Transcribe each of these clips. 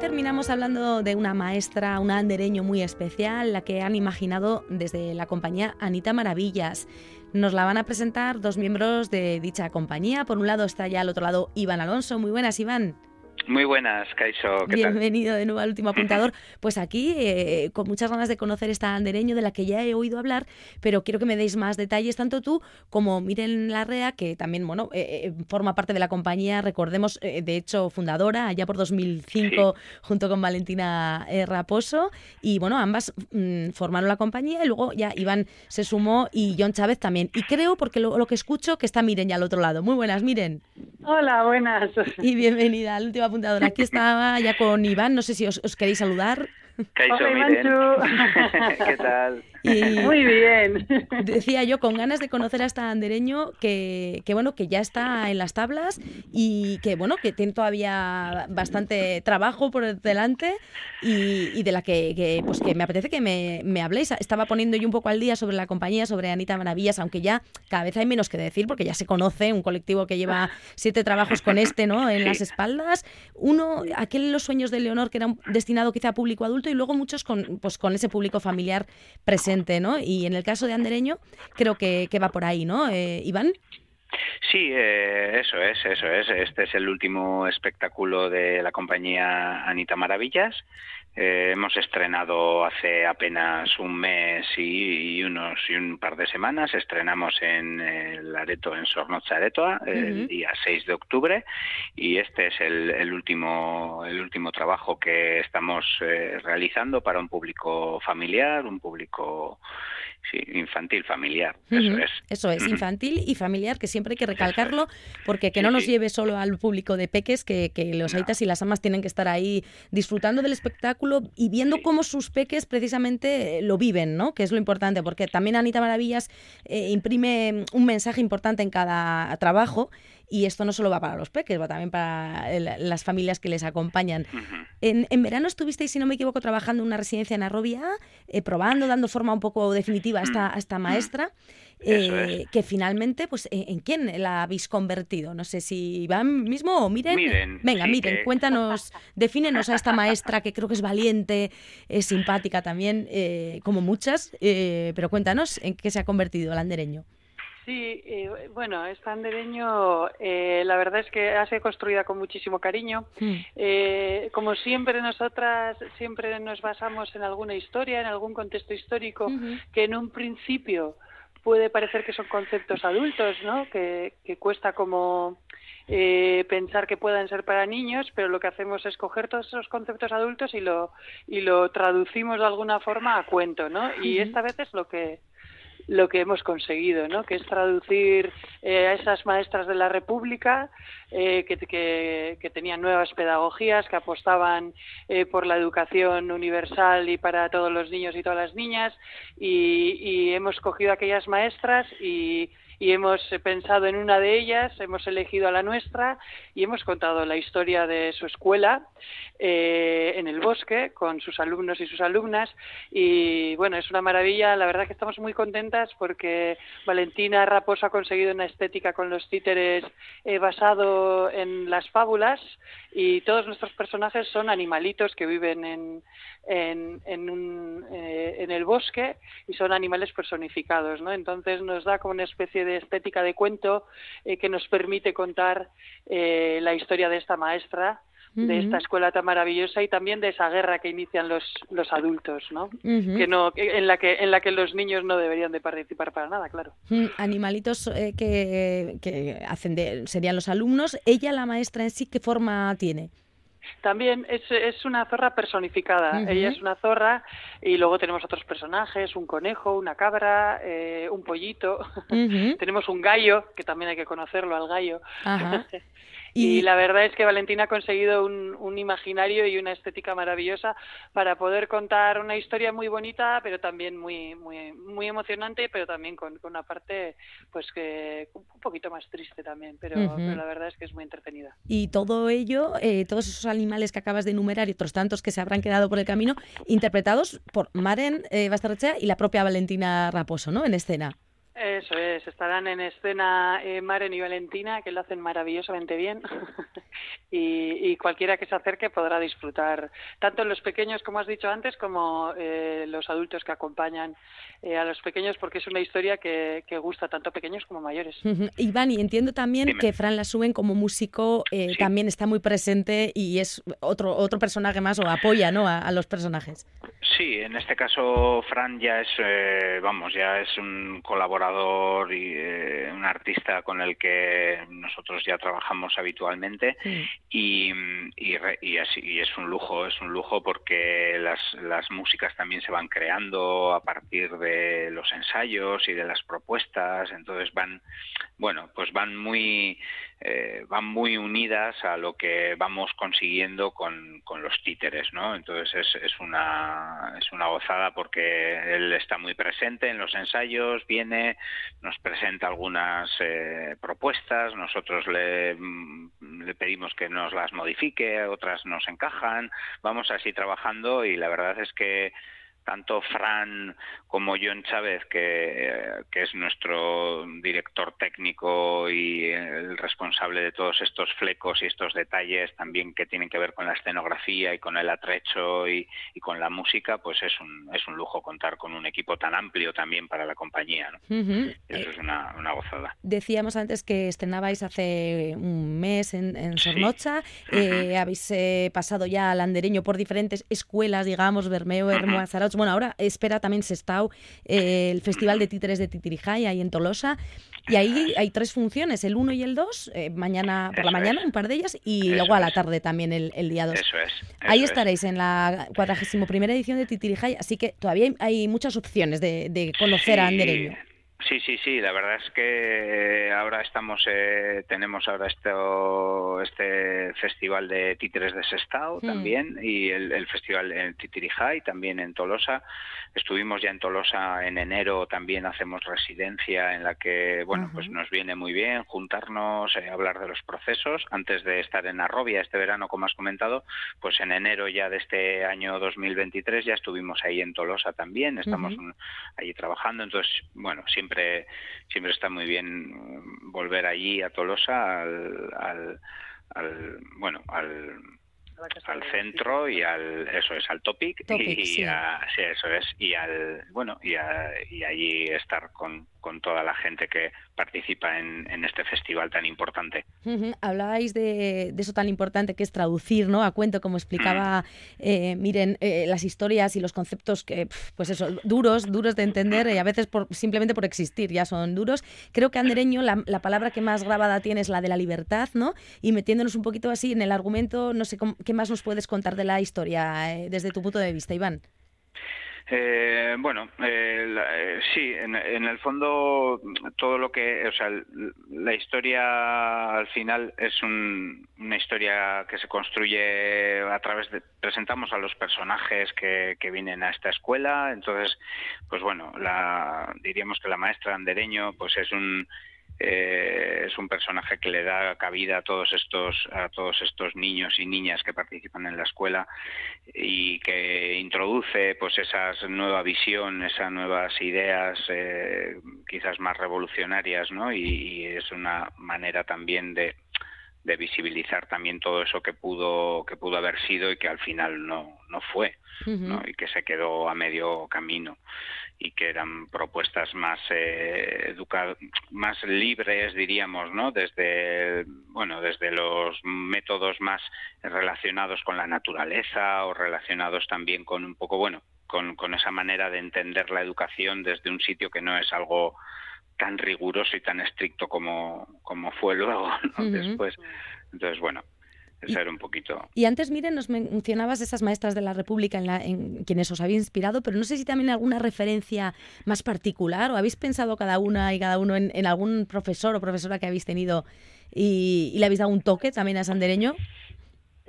Terminamos hablando de una maestra, una andereño muy especial, la que han imaginado desde la compañía Anita Maravillas. Nos la van a presentar dos miembros de dicha compañía. Por un lado está ya al otro lado Iván Alonso. Muy buenas, Iván. Muy buenas, Kaiso. Bienvenido de nuevo al último apuntador. Pues aquí, eh, con muchas ganas de conocer esta andereño de la que ya he oído hablar, pero quiero que me deis más detalles, tanto tú como Miren Larrea, que también bueno, eh, eh, forma parte de la compañía, recordemos, de hecho, fundadora, allá por 2005, junto con Valentina Raposo. Y bueno, ambas mm, formaron la compañía y luego ya Iván se sumó y John Chávez también. Y creo, porque lo, lo que escucho, que está Miren ya al otro lado. Muy buenas, Miren. Hola, buenas. Y bienvenida al último apuntador. Aquí estaba ya con Iván, no sé si os, os queréis saludar. ¿Qué tal? Muy bien. Decía yo, con ganas de conocer a esta andereño que, que, bueno, que ya está en las tablas y que bueno, que tiene todavía bastante trabajo por delante y, de la que, pues que me apetece que me, me, habléis. Estaba poniendo yo un poco al día sobre la compañía, sobre Anita Maravillas, aunque ya cada vez hay menos que decir, porque ya se conoce un colectivo que lleva siete trabajos con este, ¿no? En las espaldas. Uno, aquel Los sueños de Leonor, que era destinado quizá a público adulto, y luego muchos con, pues, con ese público familiar presente Y en el caso de Andereño, creo que, que va por ahí, ¿no? Eh, Iván. Sí, eh, eso es, eso es. Este es el último espectáculo de la compañía Anita Maravillas. Eh, hemos estrenado hace apenas un mes y, unos y un par de semanas. Estrenamos en el Areto, en Sornoza Aretoa, el día 6 de octubre, y este es el, último el último trabajo que estamos eh, realizando para un público familiar, un público sí, infantil, familiar. Eso es. Eso es, infantil y familiar, que siempre hay que recalcarlo, porque que no nos lleve solo al público de peques, que, los aitas y las amas tienen que estar ahí disfrutando del espectáculo y viendo cómo sus peques precisamente eh, lo viven, ¿no? Que es lo importante, porque también Anita Maravillas eh, imprime un mensaje importante en cada trabajo y esto no solo va para los peques, va también para las familias que les acompañan. en, en, verano estuvisteis, si no me equivoco, trabajando en una residencia en Arrobia, eh, probando, dando forma un poco definitiva a esta, esta maestra. Eh, que finalmente, pues, ¿en, quién la habéis convertido? No sé si Iván mismo o Miren. Venga, miren, cuéntanos, defínenos a esta maestra que creo que es valiente, es simpática también, eh, como muchas, pero cuéntanos en qué se ha convertido el andereño. Sí, eh, bueno, esta andereño eh, la verdad es que ha sido construida con muchísimo cariño. Hmm. Eh, como siempre nosotras siempre nos basamos en alguna historia, en algún contexto histórico que en un principio puede parecer que son conceptos adultos, ¿no? Que, cuesta como pensar que puedan ser para niños, pero lo que hacemos es coger todos esos conceptos adultos y lo y lo traducimos de alguna forma a cuento, ¿no? Y esta vez es lo que lo que hemos conseguido, ¿no? que es traducir eh, a esas maestras de la República eh, que, tenían nuevas pedagogías, que apostaban eh, por la educación universal y para todos los niños y todas las niñas, y, y hemos cogido aquellas maestras y y hemos pensado en una de ellas, hemos elegido a la nuestra y hemos contado la historia de su escuela eh, en el bosque con sus alumnos y sus alumnas. Y bueno, es una maravilla, la verdad que estamos muy contentas porque Valentina Raposo ha conseguido una estética con los títeres eh, basado en las fábulas. Y todos nuestros personajes son animalitos que viven en, en, en, un, eh, en el bosque y son animales personificados, ¿no? Entonces nos da como una especie de estética de cuento eh, que nos permite contar eh, la historia de esta maestra de esta escuela tan maravillosa y también de esa guerra que inician los, los adultos, ¿no? Que no en la que en la que los niños no deberían de participar para nada, claro. Animalitos que, que hacen de, serían los alumnos. Ella, la maestra en sí, ¿qué forma tiene? También es, es una zorra personificada. Ella es una zorra y luego tenemos otros personajes, un conejo, una cabra, eh, un pollito. tenemos un gallo, que también hay que conocerlo al gallo. Y... la verdad es que Valentina ha conseguido un, un, imaginario y una estética maravillosa para poder contar una historia muy bonita, pero también muy muy muy emocionante, pero también con, con una parte pues que un poquito más triste también, pero, la verdad es que es muy entretenida. Y todo ello, eh, todos esos animales que acabas de enumerar y otros tantos que se habrán quedado por el camino, interpretados por Maren eh, Bastarrechea y la propia Valentina Raposo, ¿no? En escena. Eso es, estarán en escena eh, Maren y Valentina, que lo hacen maravillosamente bien. y, cualquiera que se acerque podrá disfrutar, tanto los pequeños, como has dicho antes, como eh, los adultos que acompañan eh, a los pequeños, porque es una historia que, gusta tanto a pequeños como a mayores. Iván, y entiendo también que Fran Lasuen como músico eh, también está muy presente y es otro, otro personaje más o apoya ¿no? a, los personajes. Sí, en este caso Fran ya es, vamos, ya es un colaborador y un artista con el que nosotros ya trabajamos habitualmente y, y, así, es un lujo, es un lujo porque las, las músicas también se van creando a partir de los ensayos y de las propuestas, entonces van, bueno, pues van muy eh, van muy unidas a lo que vamos consiguiendo con, con los títeres, ¿no? Entonces es, es, una, es una gozada porque él está muy presente en los ensayos, viene, nos presenta algunas eh, propuestas, nosotros le, mm, le pedimos que nos las modifique, otras nos encajan, vamos así trabajando y la verdad es que tanto Fran como John Chávez, que, es nuestro director técnico y el responsable de todos estos flecos y estos detalles también que tienen que ver con la escenografía y con el atrecho y, con la música, pues es un, es un lujo contar con un equipo tan amplio también para la compañía. Eso es una, gozada. Decíamos antes que estrenabais hace un mes en, en Sornocha, eh, habéis eh, pasado ya al andereño por diferentes escuelas, digamos, Bermeo, Hermoa, bueno, ahora espera también Sestao eh, el Festival de Títeres de Titirijay ahí en Tolosa. Y ahí hay tres funciones, el 1 y el 2, eh, mañana por la mañana, un par de ellas, y luego a la tarde también el, día 2. Eso es. ahí estaréis en la 41 edición de Titirijay, así que todavía hay, muchas opciones de, conocer a Andereño. Sí, sí, sí. La verdad es que eh, ahora estamos, eh, tenemos ahora esto, este festival de títeres de Sestao también y el, festival en Titirijay también en Tolosa. Estuvimos ya en Tolosa en enero, también hacemos residencia en la que, bueno, pues nos viene muy bien juntarnos, eh, hablar de los procesos. Antes de estar en Arrobia este verano, como has comentado, pues en enero ya de este año 2023 ya estuvimos ahí en Tolosa también. Estamos allí trabajando. Entonces, bueno, siempre siempre está muy bien volver allí a Tolosa al, al, bueno al al centro y al eso es al topic, y, sí. eso es y al bueno y, y allí estar con, con toda la gente que participa en, este festival tan importante. Hablabais de, eso tan importante que es traducir, ¿no? A cuento, como explicaba, eh, miren, eh, las historias y los conceptos que, pues eso, duros, duros de entender y a veces por, simplemente por existir ya son duros. Creo que andereño, la, la, palabra que más grabada tiene es la de la libertad, ¿no? Y metiéndonos un poquito así en el argumento, no sé qué más nos puedes contar de la historia eh, desde tu punto de vista, Iván. Eh, bueno, eh, eh, sí, en, el fondo todo lo que, o sea, la historia al final es una historia que se construye a través de, presentamos a los personajes que, que vienen a esta escuela, entonces, pues bueno, la, diríamos que la maestra Andereño, pues es un eh, es un personaje que le da cabida a todos estos a todos estos niños y niñas que participan en la escuela y que introduce pues esa nueva visión esas nuevas ideas eh, quizás más revolucionarias no y, es una manera también de de visibilizar también todo eso que pudo que pudo haber sido y que al final no no fue ¿no? y que se quedó a medio camino y que eran propuestas más eh, más libres diríamos no desde bueno desde los métodos más relacionados con la naturaleza o relacionados también con un poco bueno con, con esa manera de entender la educación desde un sitio que no es algo tan riguroso y tan estricto como, como fue luego después. Entonces bueno ser un poquito. Y antes, miren, nos mencionabas esas maestras de la República en, la, en quienes os había inspirado, pero no sé si también alguna referencia más particular o habéis pensado cada una y cada uno en, algún profesor o profesora que habéis tenido y, y, le habéis dado un toque también a Sandereño.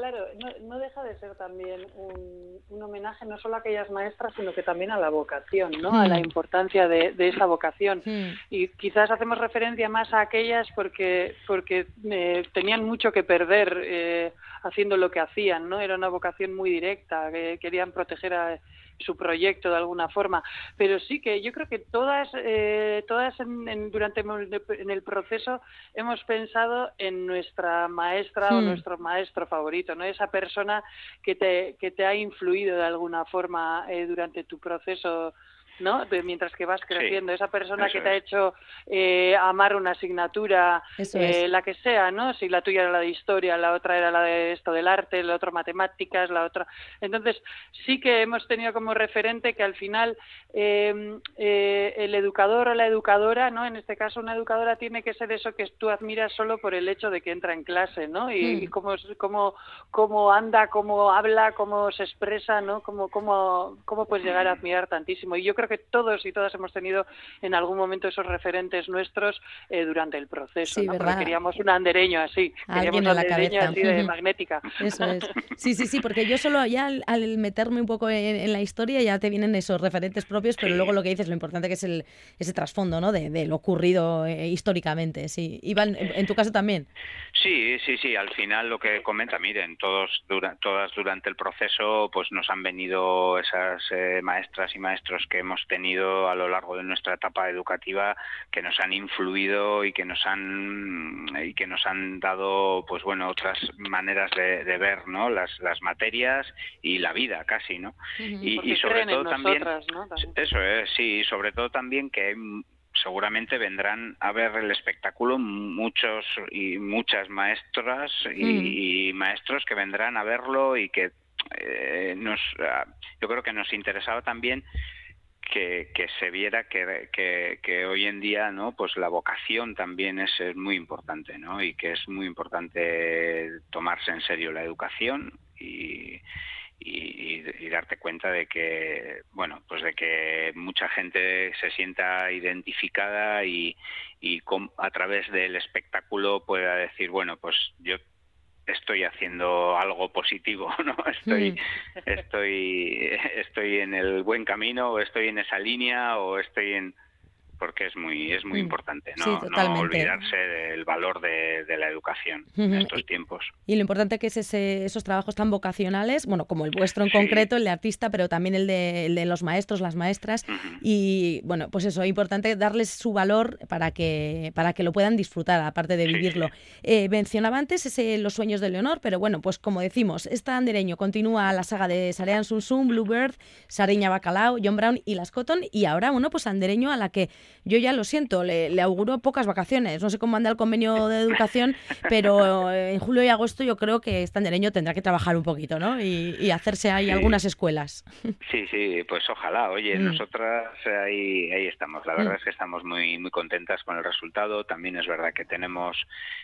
Claro, no, deja de ser también un, homenaje no solo a aquellas maestras, sino que también a la vocación, ¿no? A la hmm. importancia de, esa vocación. Hmm. Y quizás hacemos referencia más a aquellas porque, porque eh, tenían mucho que perder eh, haciendo lo que hacían, ¿no? Era una vocación muy directa, que querían proteger a su proyecto de alguna forma. Pero sí que yo creo que todas, eh, todas en, durante en el proceso hemos pensado en nuestra maestra o hmm. nuestro maestro favorito, ¿no? Esa persona que te, que te ha influido de alguna forma eh, durante tu proceso ¿no? mientras que vas creciendo. Esa persona que te ha hecho eh, amar una asignatura, eh, la que sea, ¿no? Si la tuya era la de historia, la otra era la de esto del arte, la otra matemáticas, la otra. Entonces, sí que hemos tenido como referente que al final em, eh, el educador o la educadora, ¿no? En este caso, una educadora tiene que ser eso que tú admiras solo por el hecho de que entra en clase, ¿no? Y, mm. cómo, cómo, cómo anda, cómo habla, cómo se expresa, ¿no? Cómo, cómo, cómo puedes llegar a admirar tantísimo. Y yo creo que todos y todas hemos tenido en algún momento esos referentes nuestros eh, durante el proceso, ¿no? porque queríamos un andereño así, queríamos un andereño así de magnética. Eso es. Sí, sí, sí, porque yo solo ya al, meterme un poco en, la historia ya te vienen esos referentes propios, pero luego lo que dices, lo importante que es el, ese trasfondo, ¿no? De, lo ocurrido eh, históricamente, sí. Iván, en, tu caso también. Sí, sí, sí, al final lo que comenta, miren, todos todas durante el proceso pues nos han venido esas eh, maestras y maestros que hemos tenido a lo largo de nuestra etapa educativa que nos han influido y que nos han y que nos han dado pues bueno otras maneras de, ver no las, las materias y la vida casi no y, sobre todo también, eso es sí sobre todo también que seguramente vendrán a ver el espectáculo muchos y muchas maestras y, maestros que vendrán a verlo y que eh, nos ah, yo creo que nos interesaba también que, se viera que, que, hoy en día no pues la vocación también es, muy importante no y que es muy importante tomarse en serio la educación y, y, darte cuenta de que bueno pues de que mucha gente se sienta identificada y, y a través del espectáculo pueda decir bueno pues yo estoy haciendo algo positivo, ¿no? Estoy, mm. estoy, estoy en el buen camino, o estoy en esa línea, o estoy en, porque es muy es muy mm. importante no, no olvidarse del valor de, la educación en estos tiempos. y lo importante que es ese, esos trabajos tan vocacionales bueno como el vuestro en concreto el de artista pero también el de, los maestros las maestras. Y bueno pues eso es importante darles su valor para que para que lo puedan disfrutar aparte de vivirlo. eh, mencionaba antes ese los sueños de Leonor pero bueno pues como decimos esta andereño continúa la saga de Sarean Sun Bluebird Sariña Bacalao John Brown y las Cotton. Y ahora bueno pues andereño a la que yo ya lo siento, le, auguro pocas vacaciones. No sé cómo anda el convenio de educación, pero en julio y agosto yo creo que este andereño tendrá que trabajar un poquito, ¿no? Y, hacerse ahí algunas escuelas. Sí, sí, pues ojalá. Oye, mm. nosotras ahí, ahí estamos. La verdad mm. es que estamos muy, muy contentas con el resultado. También es verdad que tenemos,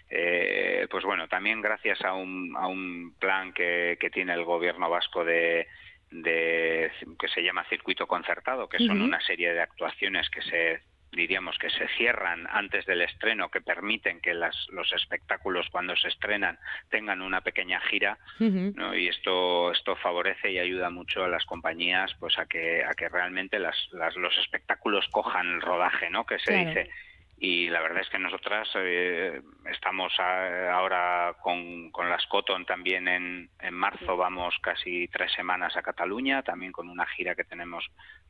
eh, pues bueno, también gracias a un, a un plan que, que tiene el gobierno vasco de de que se llama circuito concertado, que son una serie de actuaciones que se diríamos que se cierran antes del estreno, que permiten que las, los espectáculos cuando se estrenan tengan una pequeña gira, y esto esto favorece y ayuda mucho a las compañías, pues a que a que realmente las, los espectáculos cojan el rodaje, ¿no? Que se dice. Y la verdad es que nosotras eh, estamos ahora con, con las Cotton también en, en marzo vamos casi tres semanas a Cataluña también con una gira que tenemos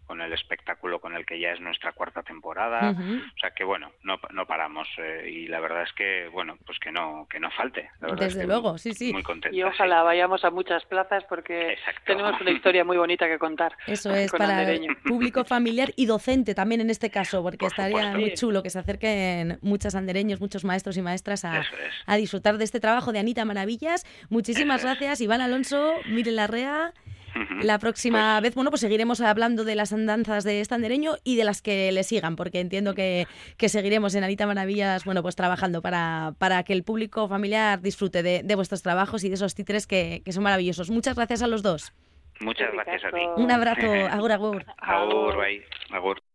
con el espectáculo con el que ya es nuestra cuarta temporada. O sea que bueno no, no paramos eh, y la verdad es que bueno pues que no que no falte desde luego sí sí. muy contenta, y ojalá vayamos a muchas plazas porque tenemos una historia muy bonita que contar eso es para público familiar y docente también en este caso porque estaría muy chulo que se acerquen muchos andereños muchos maestros y maestras a, a, disfrutar de este trabajo de Anita Maravillas. Muchísimas gracias Iván Alonso Miren Larrea la próxima pues vez, bueno, pues seguiremos hablando de las andanzas de Estandereño y de las que le sigan, porque entiendo que, seguiremos en Anita Maravillas, bueno, pues trabajando para, para que el público familiar disfrute de, vuestros trabajos y de esos títeres que, son maravillosos. Muchas gracias a los dos. Muchas gracias a ti. Un abrazo, agur, agur. Agur, bye. Agur.